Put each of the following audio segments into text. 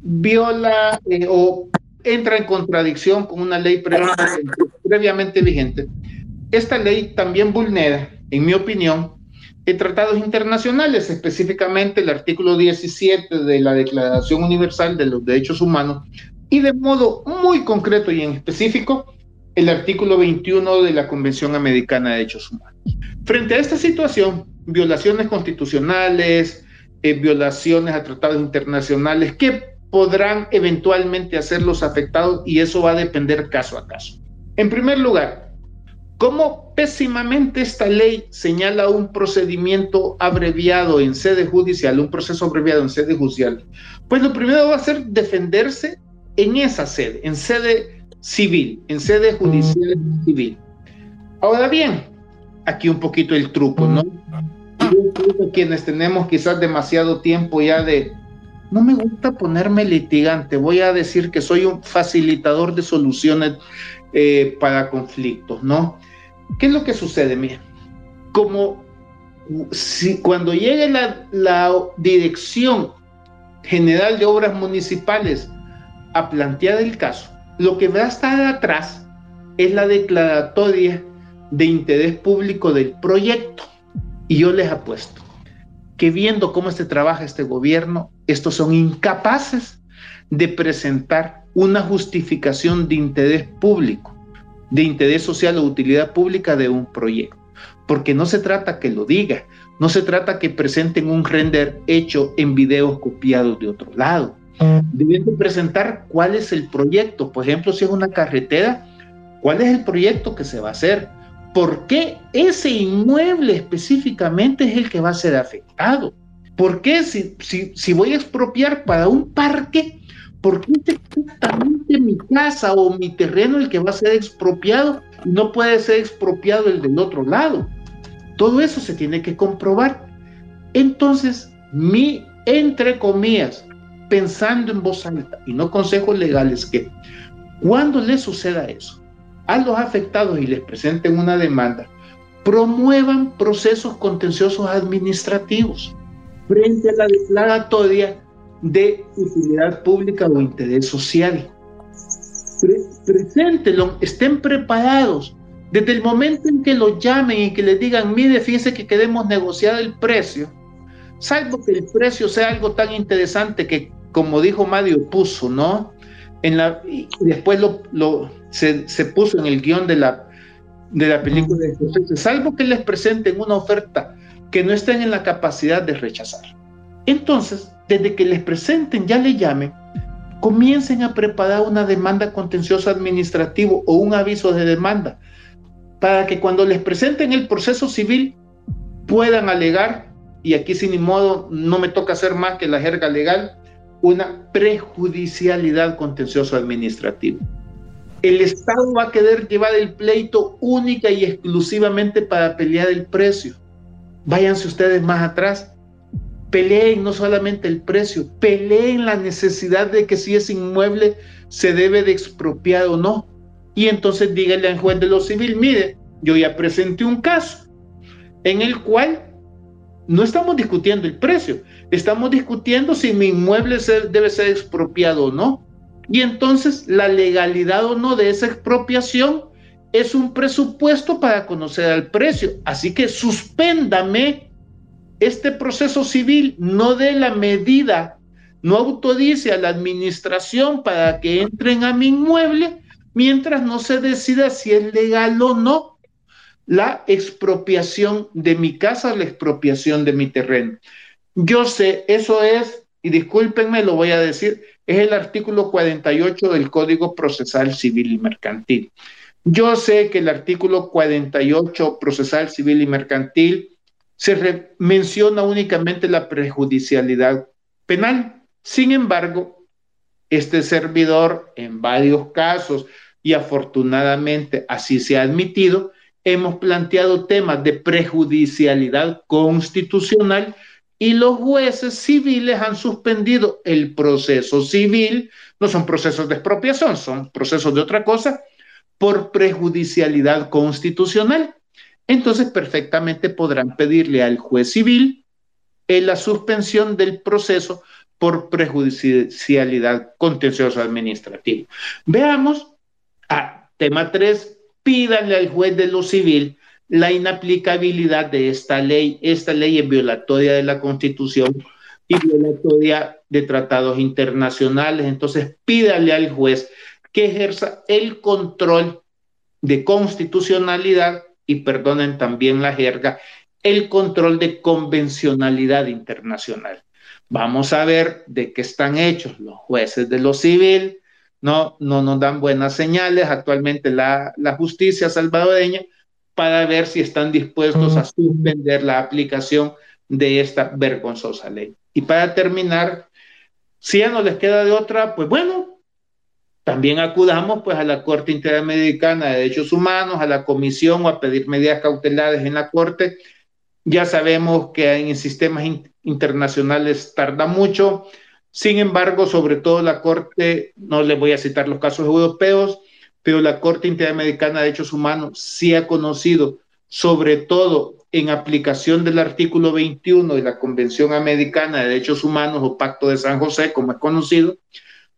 viola eh, o entra en contradicción con una ley previamente vigente. Esta ley también vulnera, en mi opinión, tratados internacionales, específicamente el artículo 17 de la Declaración Universal de los Derechos Humanos y de modo muy concreto y en específico el artículo 21 de la Convención Americana de Derechos Humanos. Frente a esta situación, violaciones constitucionales, eh, violaciones a tratados internacionales, ¿qué podrán eventualmente hacer los afectados? Y eso va a depender caso a caso. En primer lugar, ¿Cómo pésimamente esta ley señala un procedimiento abreviado en sede judicial, un proceso abreviado en sede judicial? Pues lo primero va a ser defenderse en esa sede, en sede civil, en sede judicial civil. Ahora bien, aquí un poquito el truco, ¿no? quienes tenemos quizás demasiado tiempo ya de, no me gusta ponerme litigante, voy a decir que soy un facilitador de soluciones eh, para conflictos, ¿no? ¿Qué es lo que sucede? Mira, como si cuando llegue la, la Dirección General de Obras Municipales a plantear el caso, lo que va a estar atrás es la declaratoria de interés público del proyecto. Y yo les apuesto que viendo cómo se trabaja este gobierno, estos son incapaces de presentar una justificación de interés público de interés social o utilidad pública de un proyecto. Porque no se trata que lo diga, no se trata que presenten un render hecho en videos copiados de otro lado. Deben presentar cuál es el proyecto. Por ejemplo, si es una carretera, cuál es el proyecto que se va a hacer. ¿Por qué ese inmueble específicamente es el que va a ser afectado? ¿Por qué si, si, si voy a expropiar para un parque, ¿por qué exactamente mi casa o mi terreno el que va a ser expropiado? No puede ser expropiado el del otro lado. Todo eso se tiene que comprobar. Entonces, mi, entre comillas, pensando en voz alta y no consejos legales, que cuando le suceda eso a los afectados y les presenten una demanda, promuevan procesos contenciosos administrativos frente a la declaratoria de utilidad pública o interés social. preséntelo, estén preparados. Desde el momento en que lo llamen y que les digan, mire, fíjese que queremos negociar el precio, salvo que el precio sea algo tan interesante que, como dijo Mario, puso, ¿no? En la, y después lo, se, se, puso en el guion de la, de la película de salvo que les presenten una oferta que no estén en la capacidad de rechazar. Entonces, desde que les presenten, ya le llamen, comiencen a preparar una demanda contenciosa administrativo o un aviso de demanda para que cuando les presenten el proceso civil puedan alegar, y aquí sin modo no me toca hacer más que la jerga legal, una prejudicialidad contencioso administrativo. El Estado va a querer llevar el pleito única y exclusivamente para pelear el precio. Váyanse ustedes más atrás Peleen no solamente el precio, peleen la necesidad de que si ese inmueble se debe de expropiar o no. Y entonces díganle al juez de lo civil, mire, yo ya presenté un caso en el cual no estamos discutiendo el precio, estamos discutiendo si mi inmueble debe ser expropiado o no. Y entonces la legalidad o no de esa expropiación es un presupuesto para conocer el precio. Así que suspéndame este proceso civil no dé la medida, no autodice a la administración para que entren a mi inmueble mientras no se decida si es legal o no la expropiación de mi casa, la expropiación de mi terreno. Yo sé, eso es, y discúlpenme, lo voy a decir, es el artículo 48 del Código Procesal Civil y Mercantil. Yo sé que el artículo 48 Procesal Civil y Mercantil se menciona únicamente la prejudicialidad penal. Sin embargo, este servidor en varios casos, y afortunadamente así se ha admitido, hemos planteado temas de prejudicialidad constitucional y los jueces civiles han suspendido el proceso civil, no son procesos de expropiación, son procesos de otra cosa, por prejudicialidad constitucional entonces perfectamente podrán pedirle al juez civil la suspensión del proceso por prejudicialidad contencioso administrativo. Veamos a tema 3, pídanle al juez de lo civil la inaplicabilidad de esta ley. Esta ley es violatoria de la Constitución y violatoria de tratados internacionales. Entonces, pídale al juez que ejerza el control de constitucionalidad y perdonen también la jerga, el control de convencionalidad internacional. Vamos a ver de qué están hechos los jueces de lo civil. No, no nos dan buenas señales actualmente la, la justicia salvadoreña para ver si están dispuestos a suspender la aplicación de esta vergonzosa ley. Y para terminar, si ya no les queda de otra, pues bueno, también acudamos pues a la Corte Interamericana de Derechos Humanos, a la Comisión o a pedir medidas cautelares en la Corte. Ya sabemos que en sistemas internacionales tarda mucho. Sin embargo, sobre todo la Corte, no les voy a citar los casos europeos, pero la Corte Interamericana de Derechos Humanos sí ha conocido, sobre todo en aplicación del artículo 21 de la Convención Americana de Derechos Humanos o Pacto de San José, como es conocido,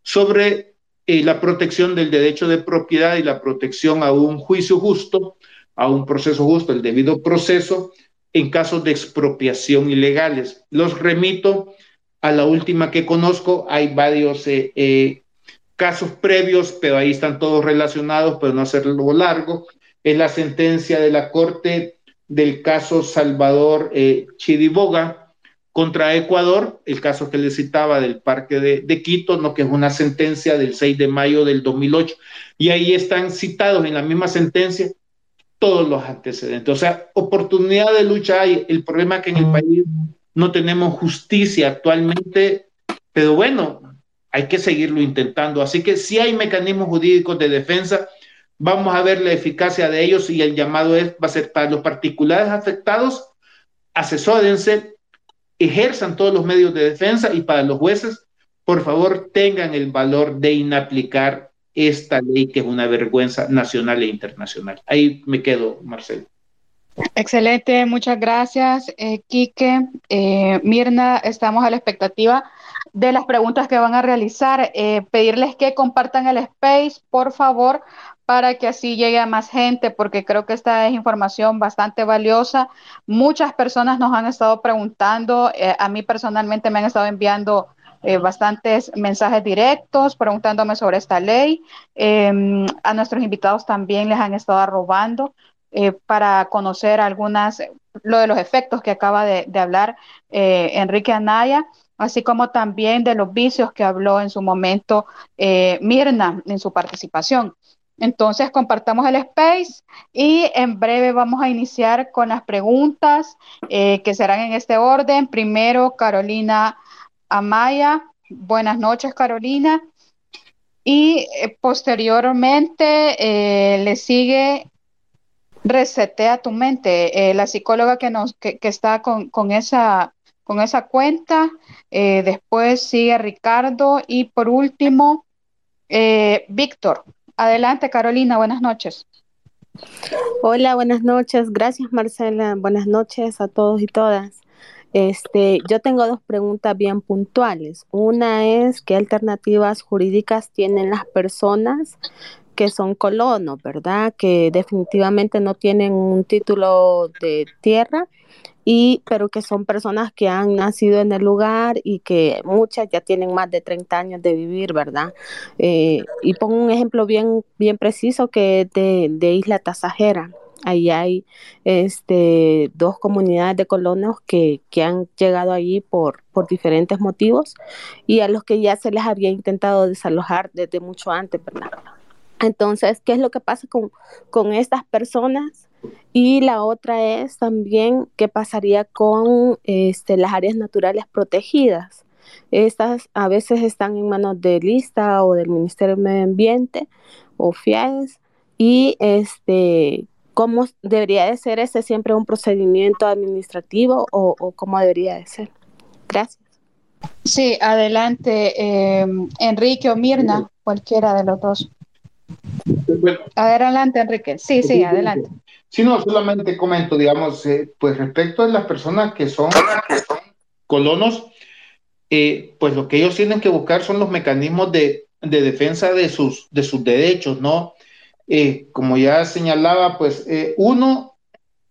sobre eh, la protección del derecho de propiedad y la protección a un juicio justo, a un proceso justo, el debido proceso, en casos de expropiación ilegales. Los remito a la última que conozco, hay varios eh, eh, casos previos, pero ahí están todos relacionados, pero no hacerlo largo. Es la sentencia de la Corte del caso Salvador eh, Chidiboga contra Ecuador, el caso que le citaba del Parque de, Quito, ¿no? que es una sentencia del 6 de mayo del 2008, y ahí están citados en la misma sentencia todos los antecedentes. O sea, oportunidad de lucha hay. El problema es que en el país no tenemos justicia actualmente, pero bueno, hay que seguirlo intentando. Así que si hay mecanismos jurídicos de defensa, vamos a ver la eficacia de ellos y el llamado es, va a ser para los particulares afectados, asesórense, ejerzan todos los medios de defensa y para los jueces, por favor, tengan el valor de inaplicar esta ley que es una vergüenza nacional e internacional. Ahí me quedo, Marcelo. Excelente, muchas gracias, eh, Quique. Eh, Mirna, estamos a la expectativa de las preguntas que van a realizar. Eh, pedirles que compartan el space, por favor, para que así llegue a más gente, porque creo que esta es información bastante valiosa. Muchas personas nos han estado preguntando, eh, a mí personalmente me han estado enviando eh, bastantes mensajes directos preguntándome sobre esta ley. Em, a nuestros invitados también les han estado robando para conocer algunas, lo de los efectos que acaba de, de hablar Enrique Anaya así como también de los vicios que habló en su momento eh, Mirna en su participación. Entonces, compartamos el space y en breve vamos a iniciar con las preguntas eh, que serán en este orden. Primero, Carolina Amaya. Buenas noches, Carolina. Y eh, posteriormente le sigue Resetea tu mente, la psicóloga que, nos, que, está con, con esa con esa cuenta. Eh, después sigue Ricardo y por último, eh, Víctor. Adelante, Carolina, buenas noches. Hola, buenas noches. Gracias, Marcela. Buenas noches a todos y todas. Este, yo tengo dos preguntas bien puntuales. Una es qué alternativas jurídicas tienen las personas que son colonos, ¿verdad? Que definitivamente no tienen un título de tierra y pero que son personas que han nacido en el lugar y que muchas ya tienen más de 30 años de vivir, ¿verdad? Eh, y pongo un ejemplo bien, bien preciso que es de, de Isla Tasajera. Ahí hay este, dos comunidades de colonos que, que han llegado allí por, por diferentes motivos y a los que ya se les había intentado desalojar desde mucho antes, ¿verdad? Entonces, ¿qué es lo que pasa con, con estas personas? Y la otra es también qué pasaría con este, las áreas naturales protegidas. Estas a veces están en manos de lista o del Ministerio de Medio Ambiente o FIAES y este, cómo debería de ser ese siempre un procedimiento administrativo o, cómo debería de ser. Gracias. Sí, adelante, eh, Enrique o Mirna, cualquiera de los dos. Adelante, Enrique. Sí, sí, adelante. Si no, solamente comento, digamos, eh, pues respecto a las personas que son colonos, eh, pues lo que ellos tienen que buscar son los mecanismos de, de defensa de sus, de sus derechos, ¿no? Eh, como ya señalaba, pues eh, uno,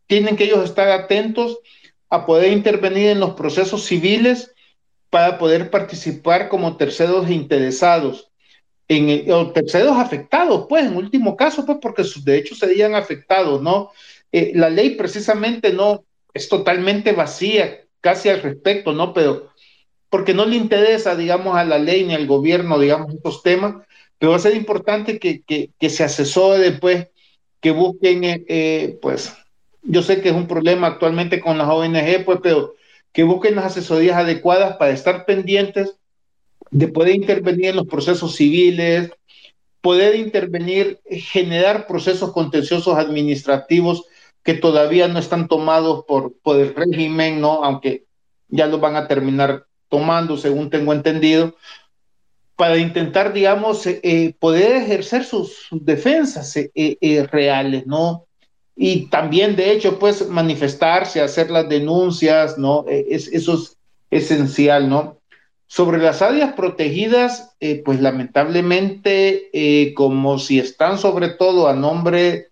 tienen que ellos estar atentos a poder intervenir en los procesos civiles para poder participar como terceros interesados, en, o terceros afectados, pues en último caso, pues porque sus derechos serían afectados, ¿no? Eh, la ley precisamente no es totalmente vacía casi al respecto, ¿no? Pero porque no le interesa, digamos, a la ley ni al gobierno, digamos, estos temas, pero va a ser importante que, que, se asesore después, que busquen, eh, eh, pues, yo sé que es un problema actualmente con las ONG, pues, pero que busquen las asesorías adecuadas para estar pendientes de poder intervenir en los procesos civiles, poder intervenir, generar procesos contenciosos administrativos que todavía no están tomados por, el régimen, ¿no? Aunque ya los van a terminar tomando, según tengo entendido, para intentar, digamos, eh, eh, poder ejercer sus, defensas eh, reales, ¿no? Y también, de hecho, pues manifestarse, hacer las denuncias, ¿no? Es, eso es esencial, ¿no? Sobre las áreas protegidas, pues lamentablemente, como si están sobre todo a nombre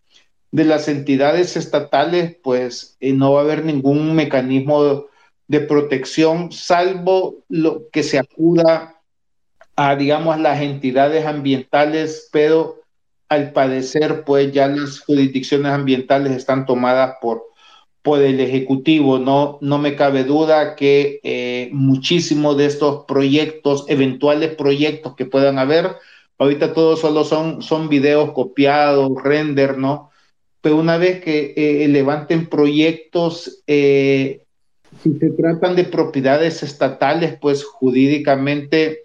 de las entidades estatales, pues no va a haber ningún mecanismo de protección, salvo lo que se acuda a, digamos, las entidades ambientales, pero al parecer, pues ya las jurisdicciones ambientales están tomadas por, por el Ejecutivo. No, no me cabe duda que eh, muchísimos de estos proyectos, eventuales proyectos que puedan haber, ahorita todos solo son, son videos copiados, render, ¿no? Pero una vez que eh, levanten proyectos, eh, si se tratan de propiedades estatales, pues jurídicamente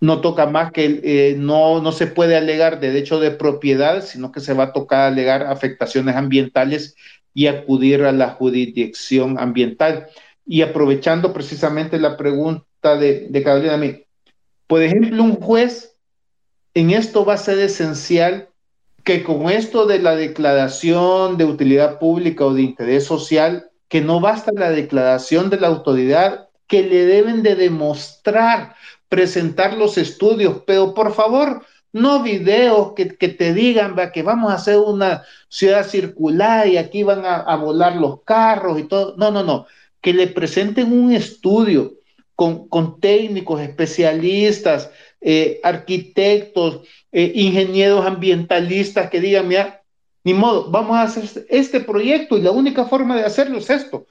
no toca más que eh, no, no se puede alegar derecho de propiedad, sino que se va a tocar alegar afectaciones ambientales y acudir a la jurisdicción ambiental. Y aprovechando precisamente la pregunta de, de Carolina, por ejemplo, un juez en esto va a ser esencial que con esto de la declaración de utilidad pública o de interés social, que no basta la declaración de la autoridad, que le deben de demostrar presentar los estudios, pero por favor, no videos que, te digan que vamos a hacer una ciudad circular y aquí van a, volar los carros y todo. No, no, no. Que le presenten un estudio con, con técnicos, especialistas, eh, arquitectos, eh, ingenieros ambientalistas que digan, mira, ni modo, vamos a hacer este proyecto y la única forma de hacerlo es esto.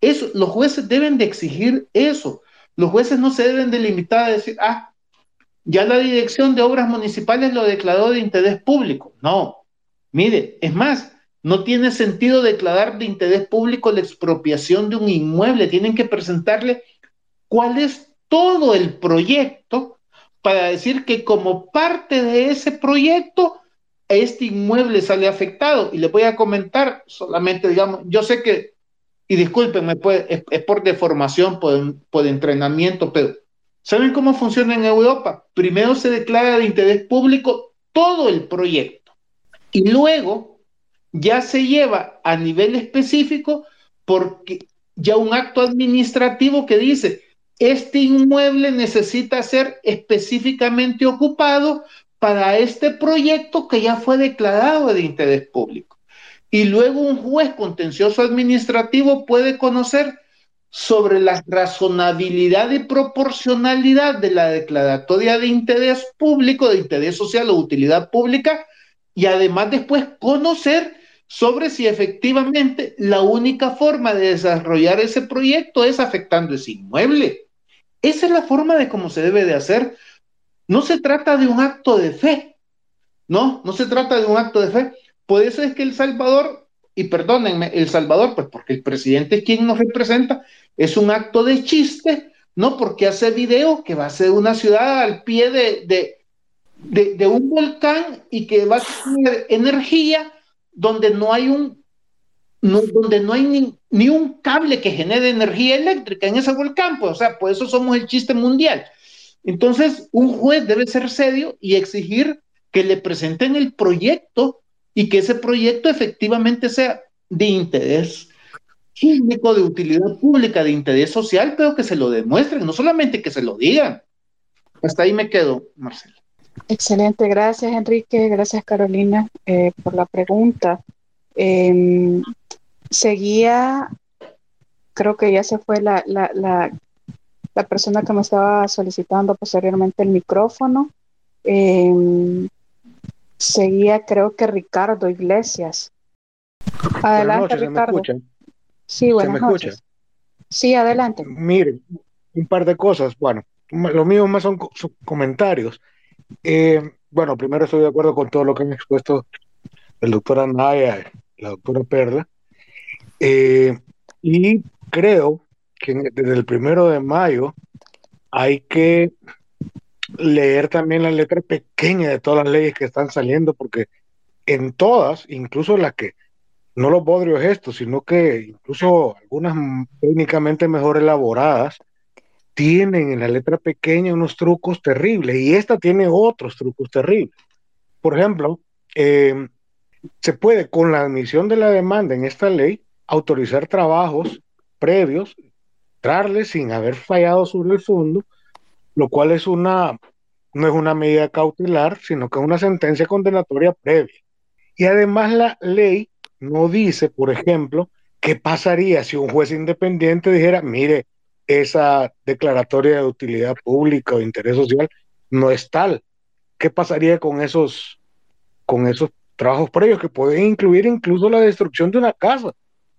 Eso, los jueces deben de exigir eso. Los jueces no se deben delimitar a decir, ah, ya la dirección de obras municipales lo declaró de interés público. No, mire, es más, no tiene sentido declarar de interés público la expropiación de un inmueble. Tienen que presentarle cuál es todo el proyecto para decir que como parte de ese proyecto, este inmueble sale afectado. Y les voy a comentar solamente, digamos, yo sé que y discúlpenme, pues, es, por deformación, por, por entrenamiento, pero ¿saben cómo funciona en Europa? Primero se declara de interés público todo el proyecto y luego ya se lleva a nivel específico porque ya un acto administrativo que dice, este inmueble necesita ser específicamente ocupado para este proyecto que ya fue declarado de interés público y luego un juez contencioso administrativo puede conocer sobre la razonabilidad y proporcionalidad de la declaratoria de interés público, de interés social o utilidad pública, y además después conocer sobre si efectivamente la única forma de desarrollar ese proyecto es afectando ese inmueble. Esa es la forma de cómo se debe de hacer. No se trata de un acto de fe, no, no se trata de un acto de fe. Por eso es que El Salvador, y perdónenme, El Salvador, pues porque el presidente es quien nos representa, es un acto de chiste, no porque hace video que va a ser una ciudad al pie de, de, un volcán y que va a tener energía donde no hay un donde no hay ni, ni, un cable que genere energía eléctrica en ese volcán, pues, o sea, por eso somos el chiste mundial. Entonces, un juez debe ser serio y exigir que le presenten el proyecto y que ese proyecto efectivamente sea de interés público, de utilidad pública, de interés social, pero que se lo demuestren, no solamente que se lo digan. Hasta ahí me quedo, Marcela. Excelente, gracias Enrique, gracias Carolina eh, por la pregunta. Em, seguía, creo que ya se fue la, la, la, la, persona que me estaba solicitando posteriormente el micrófono. Em, seguía, creo que Ricardo Iglesias. Adelante, Ricardo. Sí, buenas noches. Sí, adelante. Miren, un par de cosas. Bueno, lo mío más son, comentarios. Eh, bueno, primero estoy de acuerdo con todo lo que han expuesto el doctor Anaya la doctora Perla. Eh, y creo que desde el primero de mayo hay que leer también la letra pequeña de todas las leyes que están saliendo, porque en todas, incluso las que no los bodrios estos, sino que incluso algunas técnicamente mejor elaboradas, tienen en la letra pequeña unos trucos terribles y esta tiene otros trucos terribles. Por ejemplo, em, se puede con la admisión de la demanda en esta ley autorizar trabajos previos, darle sin haber fallado sobre el fondo, lo cual es una, no es una medida cautelar, sino que es una sentencia condenatoria previa. Y además la ley no dice, por ejemplo, qué pasaría si un juez independiente dijera, mire, esa declaratoria de utilidad pública o interés social no es tal. ¿Qué pasaría con esos, con esos trabajos previos que pueden incluir incluso la destrucción de una casa?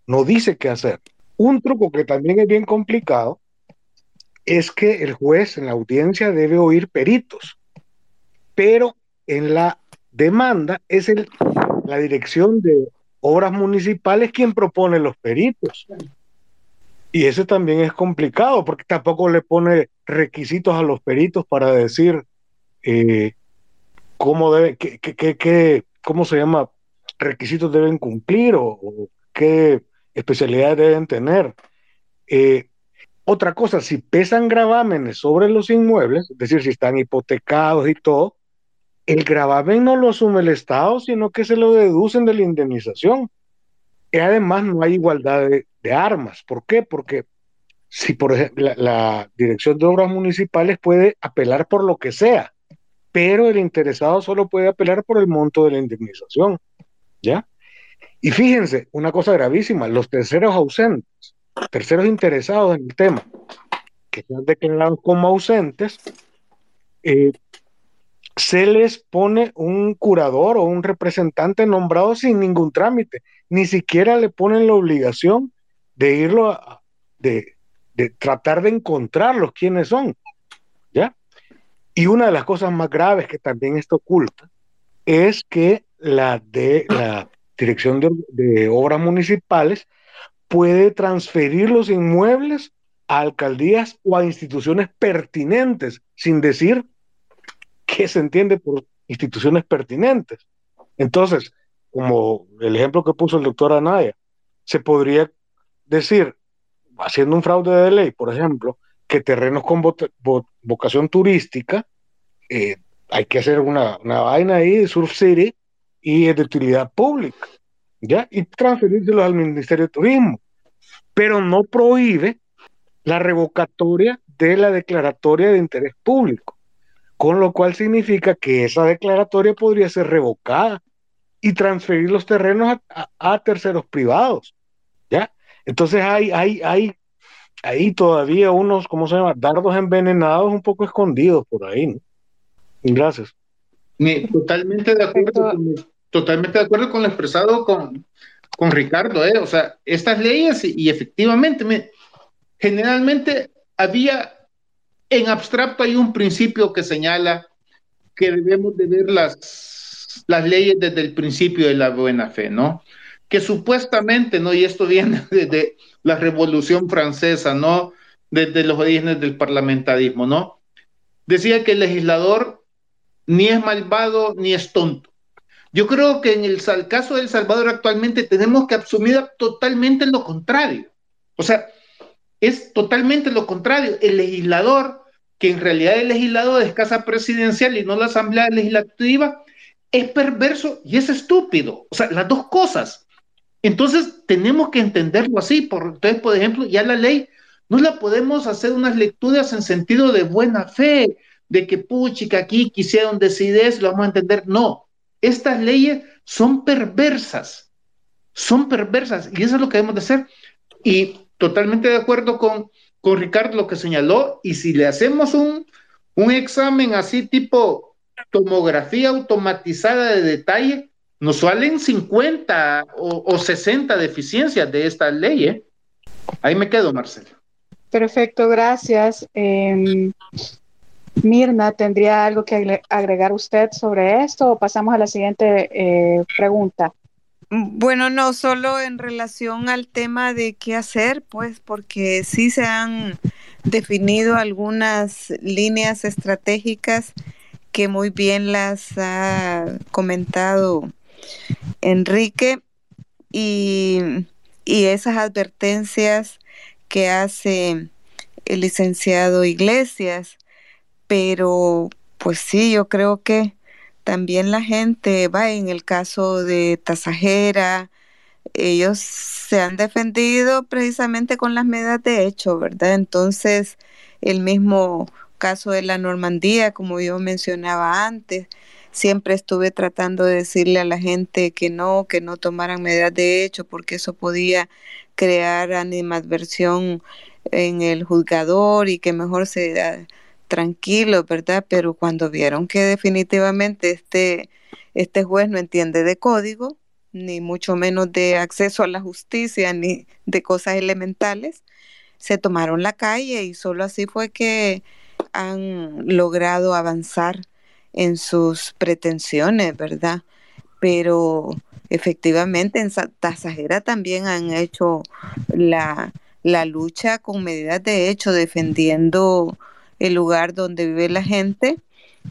No dice qué hacer. Un truco que también es bien complicado es que el juez en la audiencia debe oír peritos, pero en la demanda es el, la dirección de obras municipales quien propone los peritos. Y eso también es complicado porque tampoco le pone requisitos a los peritos para decir eh, cómo debe, qué, qué, cómo se llama, requisitos deben cumplir o, qué especialidades deben tener. Eh, otra cosa, si pesan gravámenes sobre los inmuebles, es decir, si están hipotecados y todo, el gravamen no lo asume el Estado, sino que se lo deducen de la indemnización. Y además no hay igualdad de, armas. ¿Por qué? Porque si, por ejemplo, la, Dirección de Obras Municipales puede apelar por lo que sea, pero el interesado solo puede apelar por el monto de la indemnización. ¿Ya? Y fíjense, una cosa gravísima, los terceros ausentes, terceros interesados en el tema, que han declarado como ausentes, eh, se les pone un curador o un representante nombrado sin ningún trámite, ni siquiera le ponen la obligación de irlo a, de, tratar de encontrarlos quiénes son, ¿ya? Y una de las cosas más graves que también está oculta es que la de la Dirección de, de Obras Municipales puede transferir los inmuebles a alcaldías o a instituciones pertinentes sin decir qué se entiende por instituciones pertinentes. Entonces, como el ejemplo que puso el doctor Anaya, se podría decir, haciendo un fraude de ley, por ejemplo, que terrenos con vocación turística, eh, hay que hacer una, una, vaina ahí de Surf City y es de utilidad pública, ¿ya? Y transferírselos al Ministerio de Turismo, pero no prohíbe la revocatoria de la declaratoria de interés público con lo cual significa que esa declaratoria podría ser revocada y transferir los terrenos a, terceros privados. ¿ya? Entonces hay, hay, hay, hay todavía unos, ¿cómo se llama? Dardos envenenados un poco escondidos por ahí. ¿no? Gracias. totalmente de acuerdo, con, totalmente de acuerdo con lo expresado con, con Ricardo. ¿eh? O sea, estas leyes y, efectivamente, generalmente había en abstracto hay un principio que señala que debemos de ver las, las leyes desde el principio de la buena fe, ¿no? Que supuestamente, ¿no? Y esto viene desde la Revolución Francesa, ¿no? Desde los orígenes del parlamentarismo, ¿no? Decía que el legislador ni es malvado ni es tonto. Yo creo que en el caso de El Salvador actualmente tenemos que asumir totalmente lo contrario. O sea, es totalmente lo contrario. El legislador que en realidad el legislador es casa presidencial y no la asamblea legislativa, es perverso y es estúpido. O sea, las dos cosas. Entonces, tenemos que entenderlo así. Por, entonces, por ejemplo, ya la ley no la podemos hacer unas lecturas en sentido de buena fe, de que puchica aquí quisieron decidir eso, lo vamos a entender. No, estas leyes son perversas, son perversas y eso es lo que debemos de hacer. Y totalmente de acuerdo con, con Ricardo lo que señaló, y si le hacemos un, un examen así tipo tomografía automatizada de detalle, nos salen 50 o, 60 deficiencias de esta ley. ¿eh? Ahí me quedo, Marcelo. Perfecto, gracias. Em, Mirna, ¿tendría algo que agregar usted sobre esto o pasamos a la siguiente eh, pregunta? Bueno, no, solo en relación al tema de qué hacer, pues porque sí se han definido algunas líneas estratégicas que muy bien las ha comentado Enrique y, y esas advertencias que hace el licenciado Iglesias, pero pues sí, yo creo que también la gente va en el caso de Tasajera, ellos se han defendido precisamente con las medidas de hecho, ¿verdad? Entonces, el mismo caso de la Normandía, como yo mencionaba antes, siempre estuve tratando de decirle a la gente que no, que no tomaran medidas de hecho, porque eso podía crear animadversión en el juzgador y que mejor se tranquilo, ¿verdad? Pero cuando vieron que definitivamente este, este juez no entiende de código, ni mucho menos de acceso a la justicia, ni de cosas elementales, se tomaron la calle y solo así fue que han logrado avanzar en sus pretensiones, ¿verdad? Pero efectivamente en Tasajera también han hecho la, la lucha con medidas de hecho, defendiendo el lugar donde vive la gente,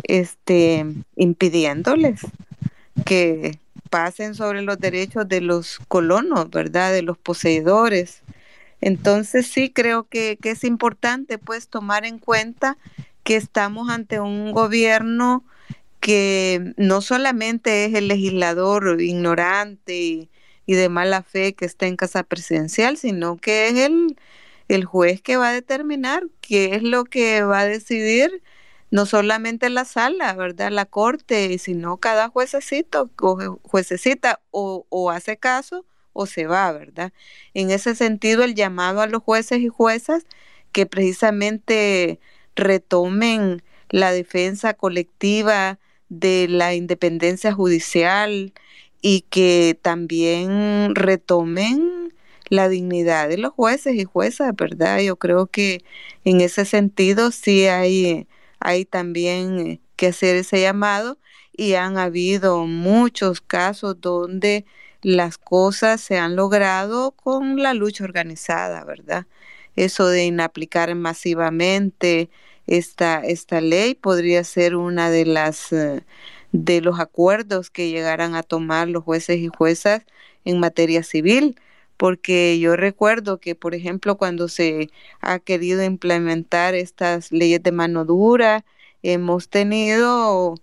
este, impidiéndoles que pasen sobre los derechos de los colonos, ¿verdad? De los poseedores. Entonces sí creo que, que es importante pues tomar en cuenta que estamos ante un gobierno que no solamente es el legislador ignorante y, y, de mala fe que está en casa presidencial, sino que es el, el juez que va a determinar qué es lo que va a decidir, no solamente la sala, ¿verdad? La corte, sino cada juececito o juececita o, o hace caso o se va, ¿verdad? En ese sentido, el llamado a los jueces y juezas que precisamente retomen la defensa colectiva de la independencia judicial y que también retomen la dignidad de los jueces y juezas, ¿verdad? Yo creo que en ese sentido sí hay, hay también que hacer ese llamado y han habido muchos casos donde las cosas se han logrado con la lucha organizada, ¿verdad? Eso de inaplicar masivamente esta, esta ley podría ser una de las eh, de los acuerdos que llegaran a tomar los jueces y juezas en materia civil, porque yo recuerdo que, por ejemplo, cuando se ha querido implementar estas leyes de mano dura, hemos tenido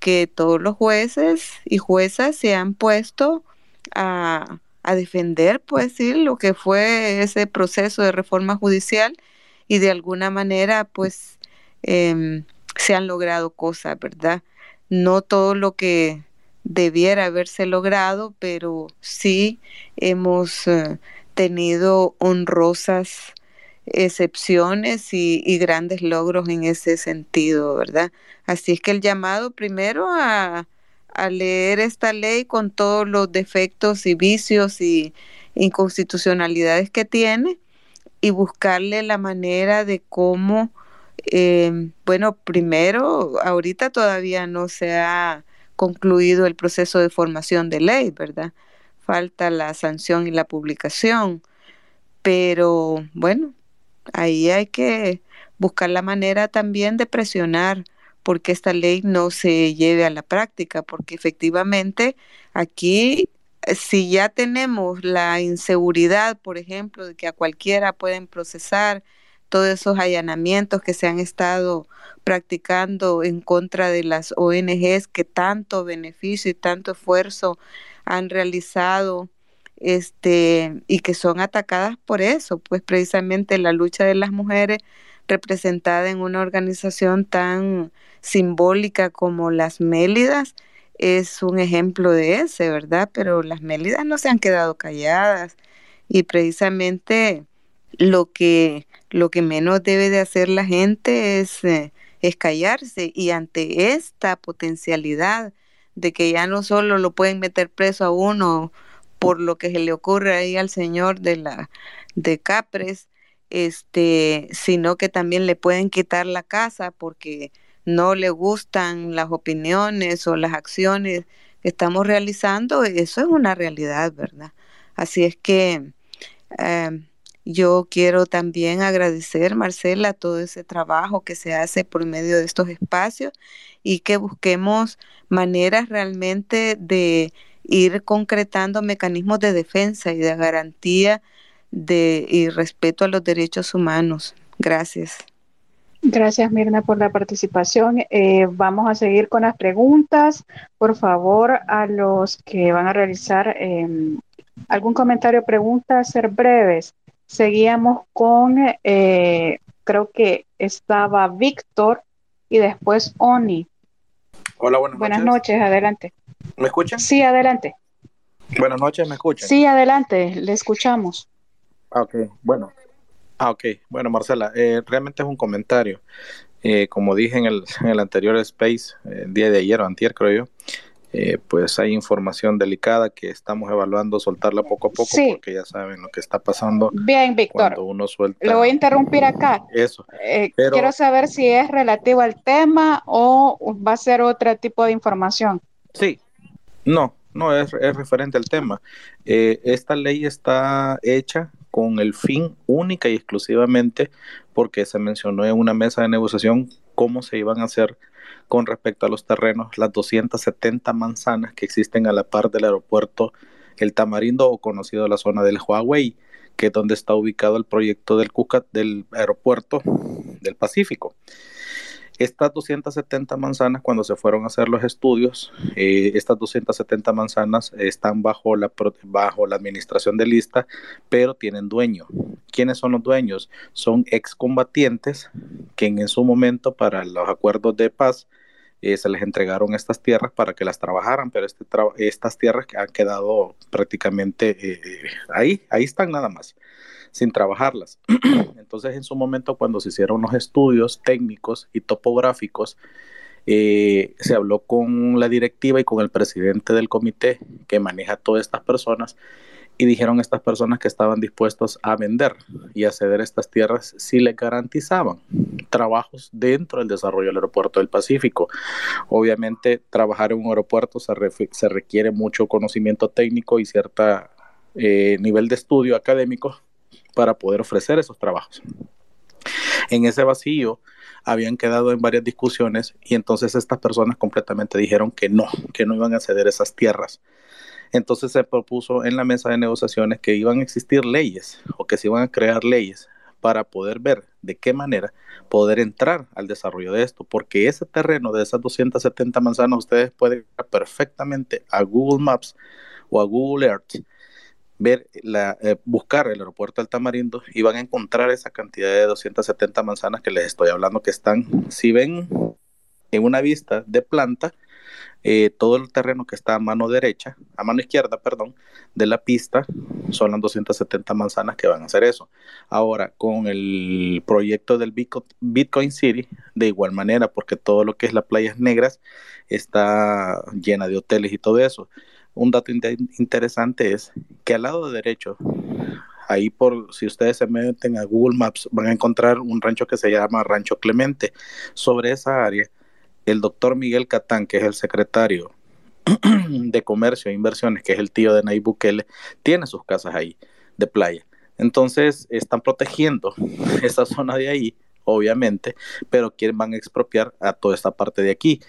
que todos los jueces y juezas se han puesto a, defender, pues sí, lo que fue ese proceso de reforma judicial y de alguna manera, pues, em, se han logrado cosas, ¿verdad? No todo lo que debiera haberse logrado, pero sí hemos eh, tenido honrosas excepciones y, grandes logros en ese sentido, ¿verdad? Así es que el llamado primero a, leer esta ley con todos los defectos y vicios y inconstitucionalidades que tiene y buscarle la manera de cómo, eh, bueno, primero, ahorita todavía no se ha concluido el proceso de formación de ley, ¿verdad? Falta la sanción y la publicación, pero bueno, ahí hay que buscar la manera también de presionar porque esta ley no se lleve a la práctica, porque efectivamente aquí si ya tenemos la inseguridad, por ejemplo, de que a cualquiera pueden procesar todos esos allanamientos que se han estado practicando en contra de las ONGs que tanto beneficio y tanto esfuerzo han realizado este, y que son atacadas por eso, pues precisamente la lucha de las mujeres representada en una organización tan simbólica como las Mélidas es un ejemplo de ese, ¿verdad? Pero las Mélidas no se han quedado calladas y precisamente lo que, lo que menos debe de hacer la gente es, eh, es callarse y ante esta potencialidad de que ya no solo lo pueden meter preso a uno por lo que se le ocurre ahí al señor de la de Capres, este, sino que también le pueden quitar la casa porque no le gustan las opiniones o las acciones que estamos realizando, eso es una realidad, ¿verdad? Así es que em, yo quiero también agradecer, Marcela, todo ese trabajo que se hace por medio de estos espacios y que busquemos maneras realmente de ir concretando mecanismos de defensa y de garantía de, y respeto a los derechos humanos. Gracias. Gracias, Mirna, por la participación. Eh, vamos a seguir con las preguntas. Por favor, a los que van a realizar em, algún comentario o pregunta, ser breves. Seguíamos con, eh, creo que estaba Víctor y después Oni. Hola, buenas, buenas noches. adelante. ¿Me escuchan? Sí, adelante. Buenas noches, ¿me escuchan? Sí, adelante, le escuchamos. Ah, ok, bueno. Ah, ok, bueno, Marcela, eh, realmente es un comentario. Eh, como dije en el, en el anterior space, el día de ayer o antier, creo yo, eh, pues hay información delicada que estamos evaluando soltarla poco a poco porque ya saben lo que está pasando. Bien, Víctor. Cuando uno suelta. Lo voy a interrumpir acá. Eso. Eh, quiero saber si es relativo al tema o va a ser otro tipo de información. Sí. No, no es, es referente al tema. Eh, esta ley está hecha con el fin única y exclusivamente porque se mencionó en una mesa de negociación cómo se iban a hacer con respecto a los terrenos, las 270 manzanas que existen a la par del aeropuerto El Tamarindo o conocido la zona del Huawei, que es donde está ubicado el proyecto del CUCAT del aeropuerto del Pacífico. Estas 270 manzanas, cuando se fueron a hacer los estudios, eh, estas 270 manzanas están bajo la, bajo la administración de lista, pero tienen dueño. ¿Quiénes son los dueños? Son excombatientes que en su momento para los acuerdos de paz eh, se les entregaron estas tierras para que las trabajaran, pero este estas tierras han quedado prácticamente eh, ahí, ahí están nada más sin trabajarlas. Entonces, en su momento, cuando se hicieron los estudios técnicos y topográficos, eh, se habló con la directiva y con el presidente del comité que maneja todas estas personas y dijeron estas personas que estaban dispuestos a vender y a ceder estas tierras si les garantizaban trabajos dentro del desarrollo del aeropuerto del Pacífico. Obviamente, trabajar en un aeropuerto se, se requiere mucho conocimiento técnico y cierto eh, nivel de estudio académico para poder ofrecer esos trabajos. En ese vacío habían quedado en varias discusiones y entonces estas personas completamente dijeron que no, que no iban a ceder esas tierras. Entonces se propuso en la mesa de negociaciones que iban a existir leyes o que se iban a crear leyes para poder ver de qué manera poder entrar al desarrollo de esto, porque ese terreno de esas 270 manzanas ustedes pueden ir perfectamente a Google Maps o a Google Earth ver la, eh, buscar el aeropuerto del Tamarindo y van a encontrar esa cantidad de 270 manzanas que les estoy hablando que están, si ven en una vista de planta, eh, todo el terreno que está a mano derecha, a mano izquierda, perdón, de la pista, son las 270 manzanas que van a hacer eso. Ahora, con el proyecto del Bitcoin City, de igual manera, porque todo lo que es las playas negras está llena de hoteles y todo eso un dato interesante es que al lado derecho, ahí por si ustedes se meten a Google Maps, van a encontrar un rancho que se llama Rancho Clemente. Sobre esa área, el doctor Miguel Catán, que es el secretario de Comercio e Inversiones, que es el tío de Nayib Bukele, tiene sus casas ahí de playa. Entonces, están protegiendo esa zona de ahí, obviamente, pero quieren, van a expropiar a toda esta parte de aquí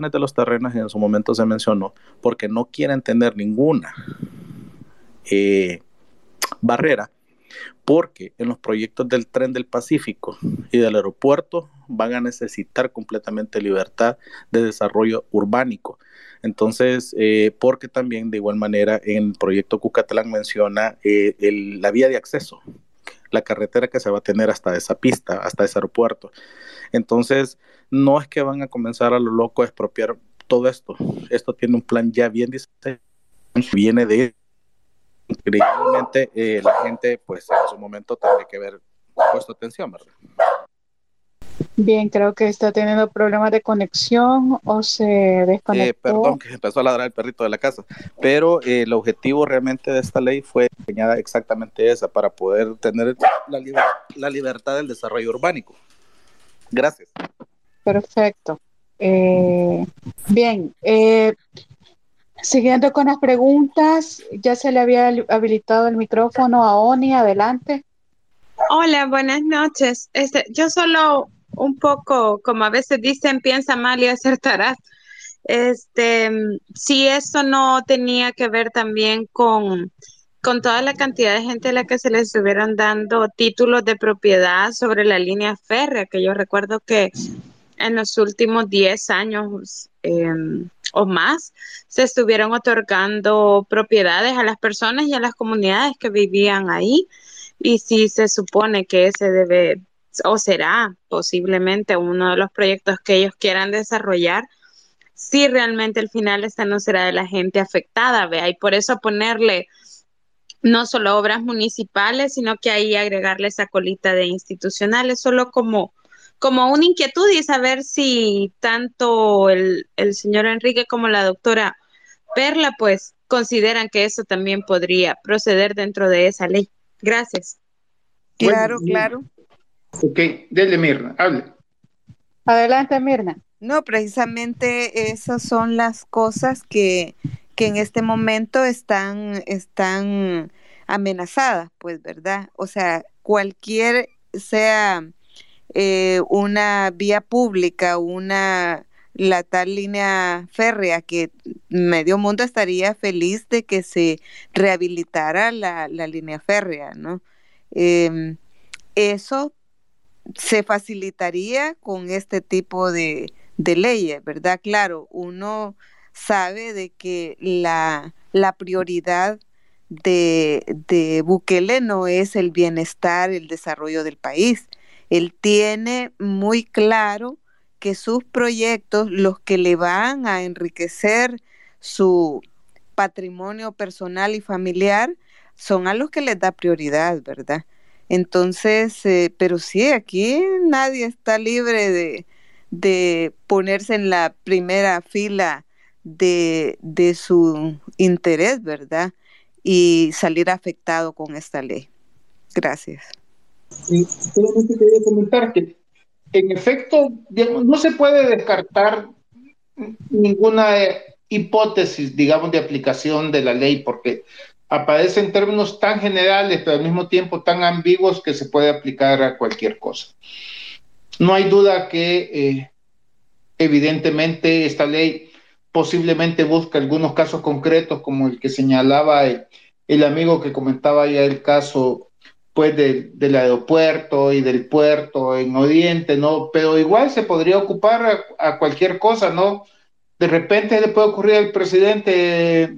de los terrenos en su momento se mencionó porque no quieren tener ninguna eh, barrera porque en los proyectos del tren del Pacífico y del aeropuerto van a necesitar completamente libertad de desarrollo urbánico. Entonces, eh, porque también de igual manera en el proyecto Cucatlán menciona eh, la vía de acceso, la carretera que se va a tener hasta esa pista, hasta ese aeropuerto. Entonces, no es que van a comenzar a lo loco a expropiar todo esto. Esto tiene un plan ya bien diseñado, viene de increíblemente eh, la gente pues en su momento tendría que haber puesto atención, ¿verdad? Bien, creo que está teniendo problemas de conexión o se desconectó. Eh, perdón, que empezó a ladrar el perrito de la casa, pero eh, el objetivo realmente de esta ley fue diseñada exactamente esa, para poder tener la, la libertad del desarrollo urbánico. Gracias. Perfecto. Eh, bien, eh, siguiendo con las preguntas, ya se le había habilitado el micrófono a Oni, adelante. Hola, buenas noches. Este, yo solo un poco, como a veces dicen, piensa mal y acertarás. Este, si esto no tenía que ver también con, con toda la cantidad de gente a la que se les estuvieron dando títulos de propiedad sobre la línea férrea, que yo recuerdo que en los últimos 10 años em, o más se estuvieron otorgando propiedades a las personas y a las comunidades que vivían ahí. Y si se supone que ese debe o será posiblemente uno de los proyectos que ellos quieran desarrollar, si realmente al final esta no será de la gente afectada, vea, y por eso ponerle no solo obras municipales, sino que ahí agregarle esa colita de institucionales, solo como como una inquietud y saber si tanto el, señor Enrique como la doctora Perla, pues consideran que eso también podría proceder dentro de esa ley. Gracias. Claro, claro. Ok, dele Mirna, hable. Adelante, Mirna. No, precisamente esas son las cosas que, que en este momento están, están amenazadas, pues, ¿verdad? O sea, cualquier sea eh, una vía pública, una la tal línea férrea que medio mundo estaría feliz de que se rehabilitara la, línea férrea, ¿no? Em, eso se facilitaría con este tipo de, leyes, ¿verdad? Claro, uno sabe de que la, la prioridad de, de Bukele no es el bienestar, el desarrollo del país, él tiene muy claro que sus proyectos, los que le van a enriquecer su patrimonio personal y familiar, son a los que les da prioridad, ¿verdad? Entonces, eh, pero sí, aquí nadie está libre de, ponerse en la primera fila de, su interés, ¿verdad? Y salir afectado con esta ley. Gracias. Y solamente quería comentar que, en efecto, no se puede descartar ninguna eh, hipótesis, digamos, de aplicación de la ley, porque aparece en términos tan generales, pero al mismo tiempo tan ambiguos que se puede aplicar a cualquier cosa. No hay duda que, eh, evidentemente, esta ley posiblemente busca algunos casos concretos, como el que señalaba el, el amigo que comentaba ya el caso pues del aeropuerto y del puerto en Oriente, ¿no? Pero igual se podría ocupar a, cualquier cosa, ¿no? De repente le puede ocurrir al presidente,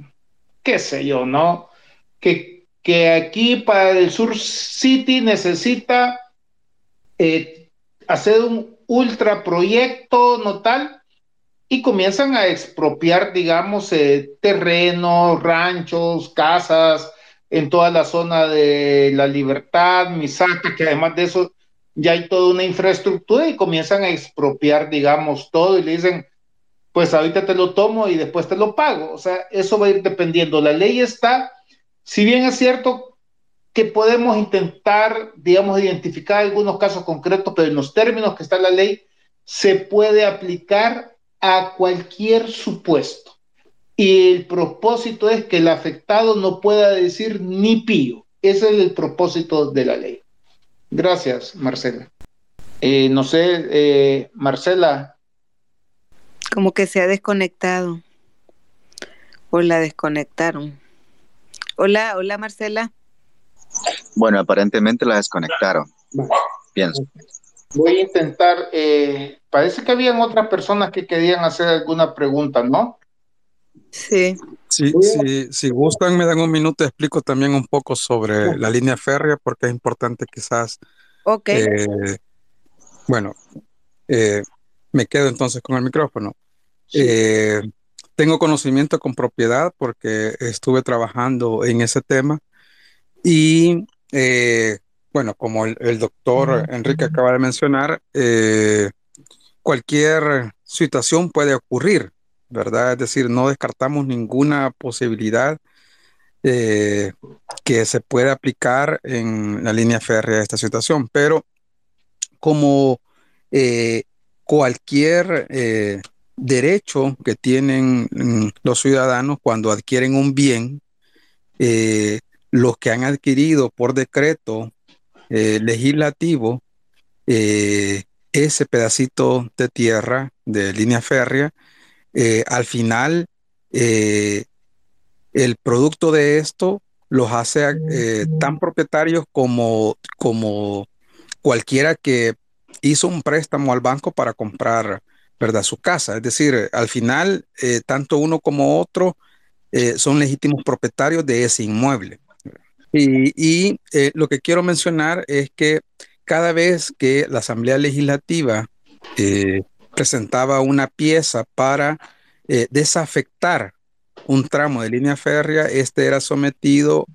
qué sé yo, ¿no? Que, que aquí para el Sur City necesita eh, hacer un ultraproyecto, ¿no tal? Y comienzan a expropiar, digamos, eh, terrenos, ranchos, casas, en toda la zona de la libertad, Misaka, que además de eso ya hay toda una infraestructura y comienzan a expropiar, digamos, todo y le dicen, pues ahorita te lo tomo y después te lo pago. O sea, eso va a ir dependiendo. La ley está, si bien es cierto que podemos intentar, digamos, identificar algunos casos concretos, pero en los términos que está la ley, se puede aplicar a cualquier supuesto y el propósito es que el afectado no pueda decir ni pío. Ese es el propósito de la ley. Gracias, Marcela. Eh, no sé, eh, Marcela. Como que se ha desconectado. O la desconectaron. Hola, hola Marcela. Bueno, aparentemente la desconectaron. Pienso. Voy a intentar, eh, parece que habían otras personas que querían hacer alguna pregunta, ¿no? Sí. Sí, sí, si gustan, me dan un minuto, explico también un poco sobre la línea férrea, porque es importante quizás. Ok. Eh, bueno, eh, me quedo entonces con el micrófono. Eh, tengo conocimiento con propiedad porque estuve trabajando en ese tema y bueno, como el, doctor Enrique acaba de mencionar, cualquier situación puede ocurrir ¿verdad? Es decir, no descartamos ninguna posibilidad eh, que se pueda aplicar en la línea férrea de esta situación, pero como eh, cualquier eh, derecho que tienen mm, los ciudadanos cuando adquieren un bien, los que han adquirido por decreto legislativo ese pedacito de tierra de línea férrea, eh, al final eh, el producto de esto los hace eh, tan propietarios como, como cualquiera que hizo un préstamo al banco para comprar ¿verdad? su casa. Es decir, al final, tanto uno como otro son legítimos propietarios de ese inmueble. Y, lo que quiero mencionar es que cada vez que la Asamblea Legislativa presentaba una pieza para eh, desafectar un tramo de línea férrea, este era sometido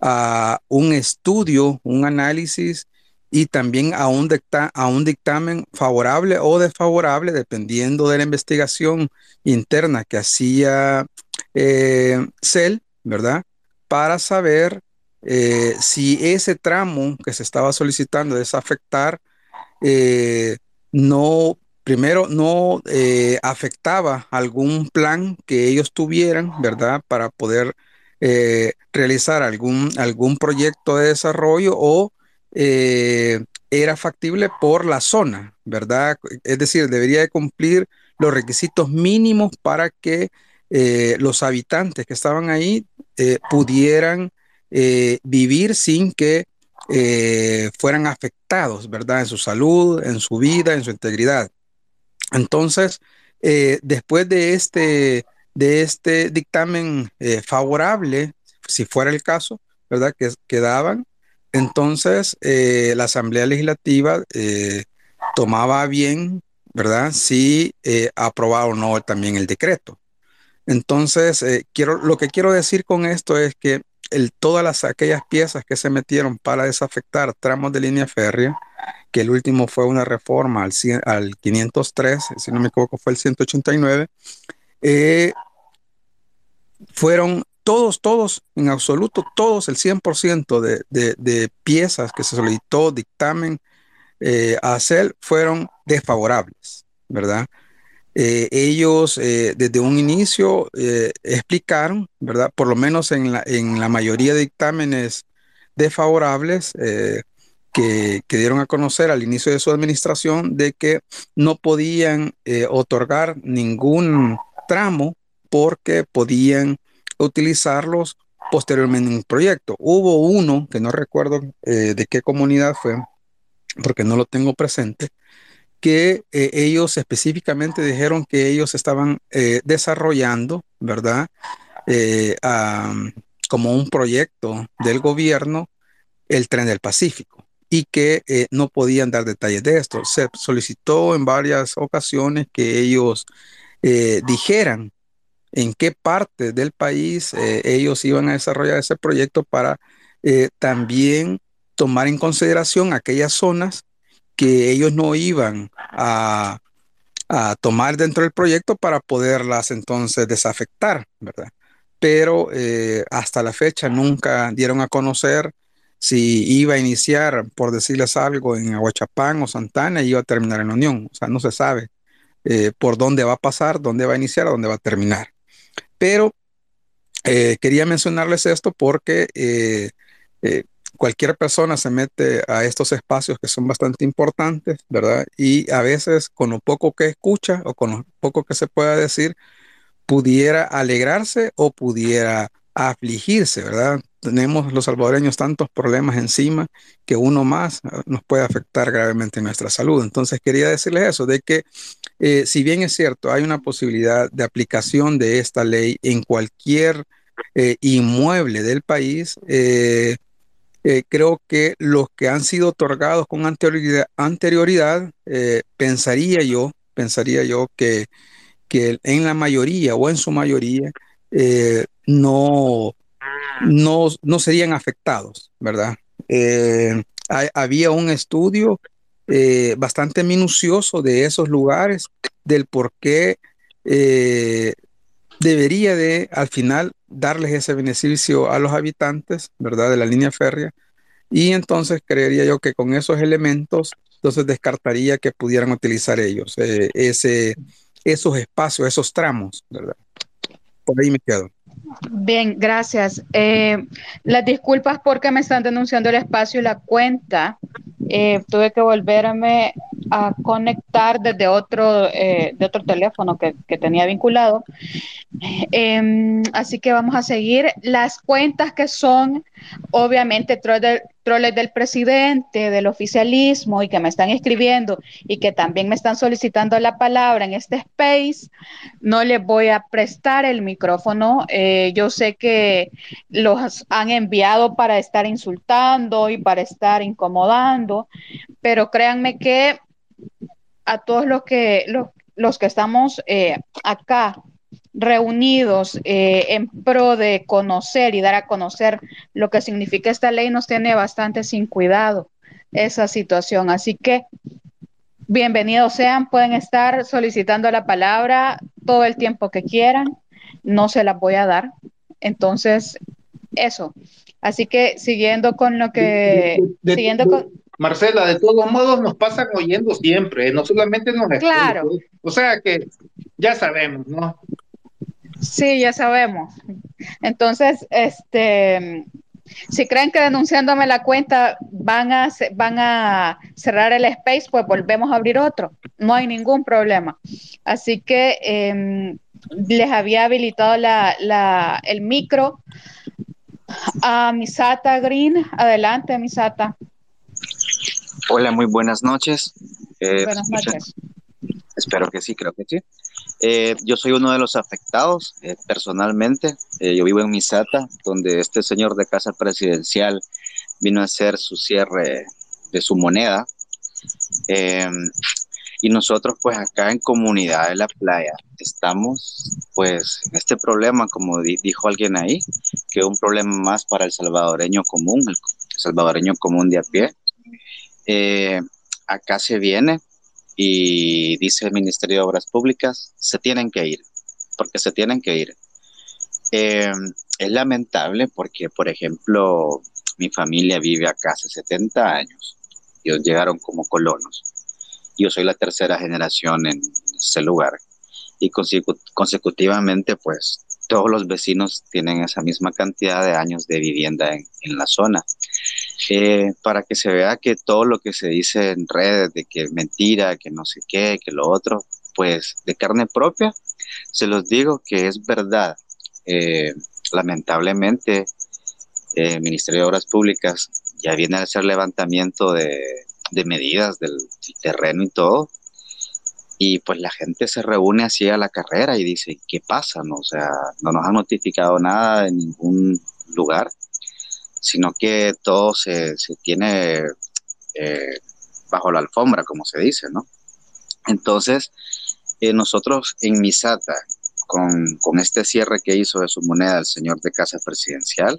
a un estudio, un análisis y también a un, a un dictamen favorable o desfavorable, dependiendo de la investigación interna que hacía eh, CEL, ¿verdad? Para saber eh, si ese tramo que se estaba solicitando desafectar eh, no primero no eh, afectaba algún plan que ellos tuvieran, ¿verdad? Para poder realizar algún, algún proyecto de desarrollo o eh, era factible por la zona, ¿verdad? Es decir, debería de cumplir los requisitos mínimos para que los habitantes que estaban ahí pudieran vivir sin que fueran afectados, ¿verdad? En su salud, en su vida, en su integridad. Entonces, eh, después de este, de este dictamen eh, favorable, si fuera el caso, ¿verdad? Que quedaban, entonces eh, la Asamblea Legislativa tomaba bien, ¿verdad? Si aprobaba o no también el decreto. Entonces, quiero, lo que quiero decir con esto es que todas las, aquellas piezas que se metieron para desafectar tramos de línea férrea, que el último fue una reforma al, al 503, si no me equivoco fue el 189, eh, fueron todos, todos, en absoluto, todos, el 100% de, de, de, piezas que se solicitó dictamen eh, a hacer fueron desfavorables, ¿verdad? Eh, ellos desde un inicio explicaron, ¿verdad? Por lo menos en la, en la mayoría de dictámenes desfavorables, que, dieron a conocer al inicio de su administración de que no podían eh, otorgar ningún tramo porque podían utilizarlos posteriormente en un proyecto. Hubo uno, que no recuerdo eh, de qué comunidad fue, porque no lo tengo presente, que eh, ellos específicamente dijeron que ellos estaban desarrollando, ¿verdad? como un proyecto del gobierno, el tren del Pacífico y que eh, no podían dar detalles de esto. Se solicitó en varias ocasiones que ellos eh, dijeran en qué parte del país eh, ellos iban a desarrollar ese proyecto para también tomar en consideración aquellas zonas que ellos no iban a, tomar dentro del proyecto para poderlas entonces desafectar, ¿verdad? Pero hasta la fecha nunca dieron a conocer si iba a iniciar, por decirles algo, en Aguachapán o Santana y iba a terminar en la Unión. O sea, no se sabe eh, por dónde va a pasar, dónde va a iniciar, dónde va a terminar. Pero eh, quería mencionarles esto porque eh, cualquier persona se mete a estos espacios que son bastante importantes, ¿verdad? Y a veces con lo poco que escucha o con lo poco que se pueda decir, pudiera alegrarse o pudiera afligirse, ¿verdad? Tenemos los salvadoreños tantos problemas encima que uno más ah, nos puede afectar gravemente nuestra salud. Entonces quería decirles eso, de que eh, si bien es cierto, hay una posibilidad de aplicación de esta ley en cualquier eh, inmueble del país, eh, creo que los que han sido otorgados con anterioridad, pensaría yo, pensaría yo que, que en la mayoría o en su mayoría no, no, no serían afectados, ¿verdad? había un estudio eh, bastante minucioso de esos lugares, del por qué eh, debería de al final darles ese beneficio a los habitantes, ¿verdad? De la línea férrea. Y entonces creería yo que con esos elementos, entonces descartaría que pudieran utilizar ellos eh, ese, esos espacios, esos tramos, ¿verdad? Por ahí me quedo. Bien, gracias. las disculpas porque me están denunciando el espacio y la cuenta eh, tuve que volverme a conectar desde otro, eh, de otro teléfono que, que tenía vinculado. Em, así que vamos a seguir las cuentas que son obviamente troles del, presidente, del oficialismo y que me están escribiendo y que también me están solicitando la palabra en este space. No les voy a prestar el micrófono. Eh, yo sé que los han enviado para estar insultando y para estar incomodando, pero créanme que a todos los que, los, los que estamos eh, acá reunidos eh, en pro de conocer y dar a conocer lo que significa esta ley, nos tiene bastante sin cuidado esa situación. Así que bienvenidos sean, pueden estar solicitando la palabra todo el tiempo que quieran, no se las voy a dar. Entonces, eso. Así que siguiendo con lo que... siguiendo con, Marcela, de todos modos nos pasan oyendo siempre, no solamente nos Claro. O sea que ya sabemos, ¿no? Sí, ya sabemos. Entonces, este, si creen que denunciándome la cuenta van a, van a cerrar el space, pues volvemos a abrir otro. No hay ningún problema. Así que em, les había habilitado la, el micro a Misata Green. Adelante, Misata. Hola, muy buenas noches. Eh, buenas noches. Espero que sí, creo que sí. Eh, yo soy uno de los afectados eh, personalmente. Eh, yo vivo en Misata, donde este señor de casa presidencial vino a hacer su cierre de su moneda. y nosotros pues acá en Comunidad de la Playa estamos pues en este problema, como dijo alguien ahí, que es un problema más para el salvadoreño común, el salvadoreño común de a pie. acá se viene y dice el Ministerio de Obras Públicas, se tienen que ir, porque se tienen que ir. Eh, es lamentable porque, por ejemplo, mi familia vive acá hace 70 años. Ellos llegaron como colonos. Yo soy la tercera generación en ese lugar. Y consecutivamente, pues, todos los vecinos tienen esa misma cantidad de años de vivienda en, en la zona. Eh, para que se vea que todo lo que se dice en redes de que es mentira, que no sé qué, que lo otro, pues de carne propia, se los digo que es verdad. Eh, lamentablemente, el eh, Ministerio de Obras Públicas ya viene a hacer levantamiento de, medidas del, terreno y todo, y pues la gente se reúne así a la carrera y dice, ¿qué pasa? No? O sea, no nos han notificado nada en ningún lugar sino que todo se, tiene eh, bajo la alfombra, como se dice, ¿no? Entonces, eh, nosotros en Misata, con, con, este cierre que hizo de su moneda el señor de Casa Presidencial,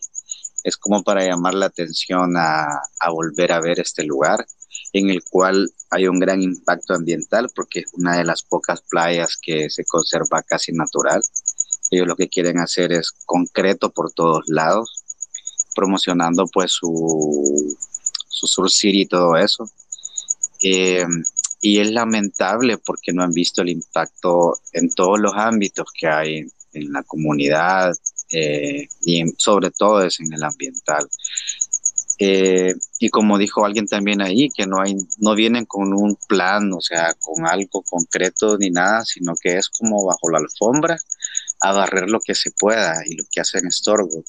es como para llamar la atención a, a volver a ver este lugar, en el cual hay un gran impacto ambiental, porque es una de las pocas playas que se conserva casi natural. Ellos lo que quieren hacer es concreto por todos lados, promocionando pues su, su Sur City y todo eso. Eh, y es lamentable porque no han visto el impacto en todos los ámbitos que hay en la comunidad eh, y sobre todo es en el ambiental. Eh, y como dijo alguien también ahí, que no, hay, no vienen con un plan, o sea, con algo concreto ni nada, sino que es como bajo la alfombra a barrer lo que se pueda y lo que hacen estorbo.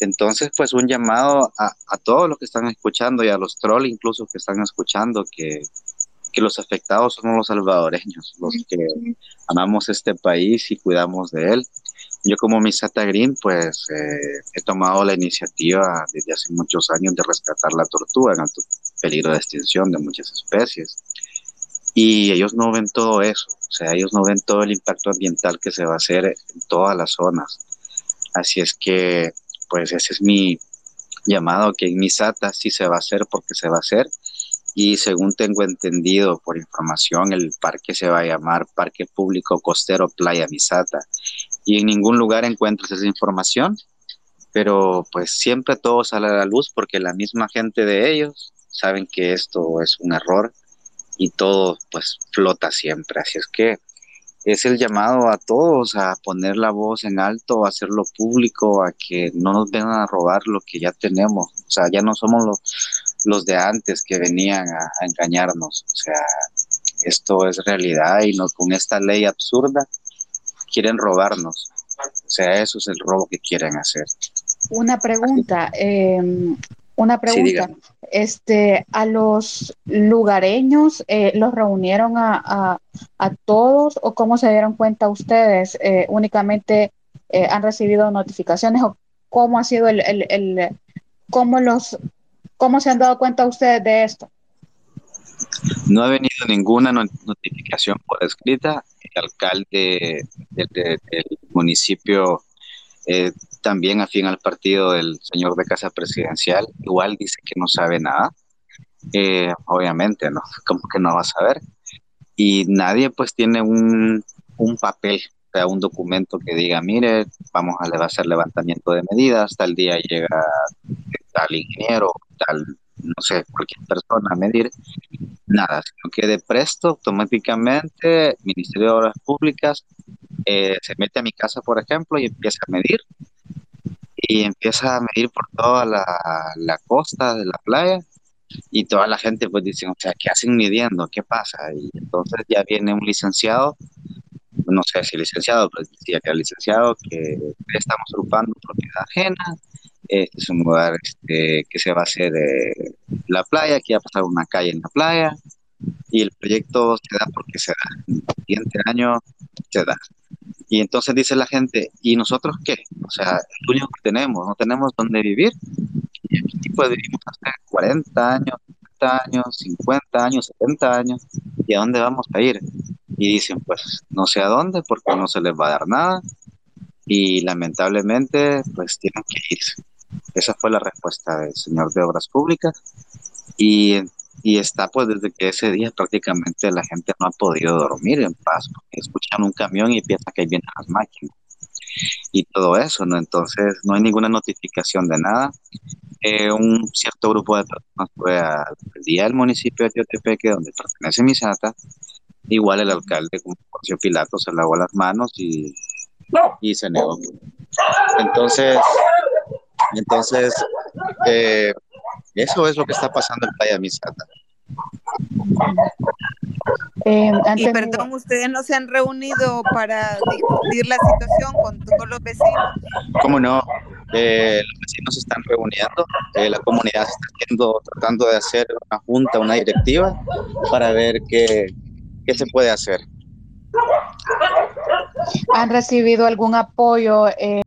Entonces, pues un llamado a, a todos los que están escuchando y a los trolls incluso que están escuchando que, que los afectados somos los salvadoreños, los que amamos este país y cuidamos de él. Yo como Misata Green, pues eh, he tomado la iniciativa desde hace muchos años de rescatar la tortuga en alto peligro de extinción de muchas especies. Y ellos no ven todo eso, o sea, ellos no ven todo el impacto ambiental que se va a hacer en todas las zonas. Así es que, pues ese es mi llamado, que en Misata sí se va a hacer porque se va a hacer. Y según tengo entendido por información, el parque se va a llamar Parque Público Costero Playa Misata y en ningún lugar encuentras esa información, pero pues siempre todo sale a la luz porque la misma gente de ellos saben que esto es un error y todo pues flota siempre, así es que es el llamado a todos a poner la voz en alto, a hacerlo público, a que no nos vengan a robar lo que ya tenemos, o sea, ya no somos los, los de antes que venían a, a engañarnos, o sea, esto es realidad y no con esta ley absurda quieren robarnos. O sea, eso es el robo que quieren hacer. Una pregunta, eh, una pregunta. este, a los lugareños, eh, ¿los reunieron a, a, a, todos o cómo se dieron cuenta ustedes? Eh, ¿Únicamente eh, han recibido notificaciones o cómo ha sido el, el, el, cómo los, cómo se han dado cuenta ustedes de esto? No ha venido ninguna notificación por escrita. El alcalde del, del, del municipio, eh, también afín al partido del señor de Casa Presidencial, igual dice que no sabe nada. Eh, obviamente, ¿no? Como que no va a saber. Y nadie pues tiene un, un papel, o sea, un documento que diga, mire, vamos a hacer levantamiento de medidas, tal día llega tal ingeniero, tal no sé, cualquier persona a medir, nada, sino que de presto automáticamente Ministerio de Obras Públicas eh, se mete a mi casa, por ejemplo, y empieza a medir, y empieza a medir por toda la, la costa de la playa, y toda la gente pues dice, o sea, ¿qué hacen midiendo? ¿Qué pasa? Y entonces ya viene un licenciado, no sé si licenciado, pero decía que era licenciado, que estamos ocupando propiedad ajena, este es un lugar este, que se va a hacer eh, la playa, aquí va a pasar una calle en la playa y el proyecto se da porque se da. El siguiente año se da. Y entonces dice la gente, ¿y nosotros qué? O sea, el único que tenemos, no tenemos dónde vivir. Y aquí pues vivimos hace 40 años, 30 años, 50 años, 70 años. ¿Y a dónde vamos a ir? Y dicen, pues no sé a dónde porque no se les va a dar nada. Y lamentablemente, pues tienen que irse. Esa fue la respuesta del señor de Obras Públicas y, y, está pues desde que ese día prácticamente la gente no ha podido dormir en paz porque escuchan un camión y piensan que ahí vienen las máquinas y todo eso, ¿no? Entonces no hay ninguna notificación de nada. Eh, un cierto grupo de personas fue al día del municipio de Teotepeque, donde pertenece Misata, igual el alcalde como Porcio Pilato se lavó las manos y, y se negó. Entonces, entonces, eh, eso es lo que está pasando en Playa Misata. Eh, y perdón, ustedes no se han reunido para discutir la situación con todos los vecinos. ¿Cómo no? Eh, los vecinos se están reuniendo, eh, la comunidad está haciendo, tratando de hacer una junta, una directiva para ver qué, qué se puede hacer. ¿Han recibido algún apoyo? Eh,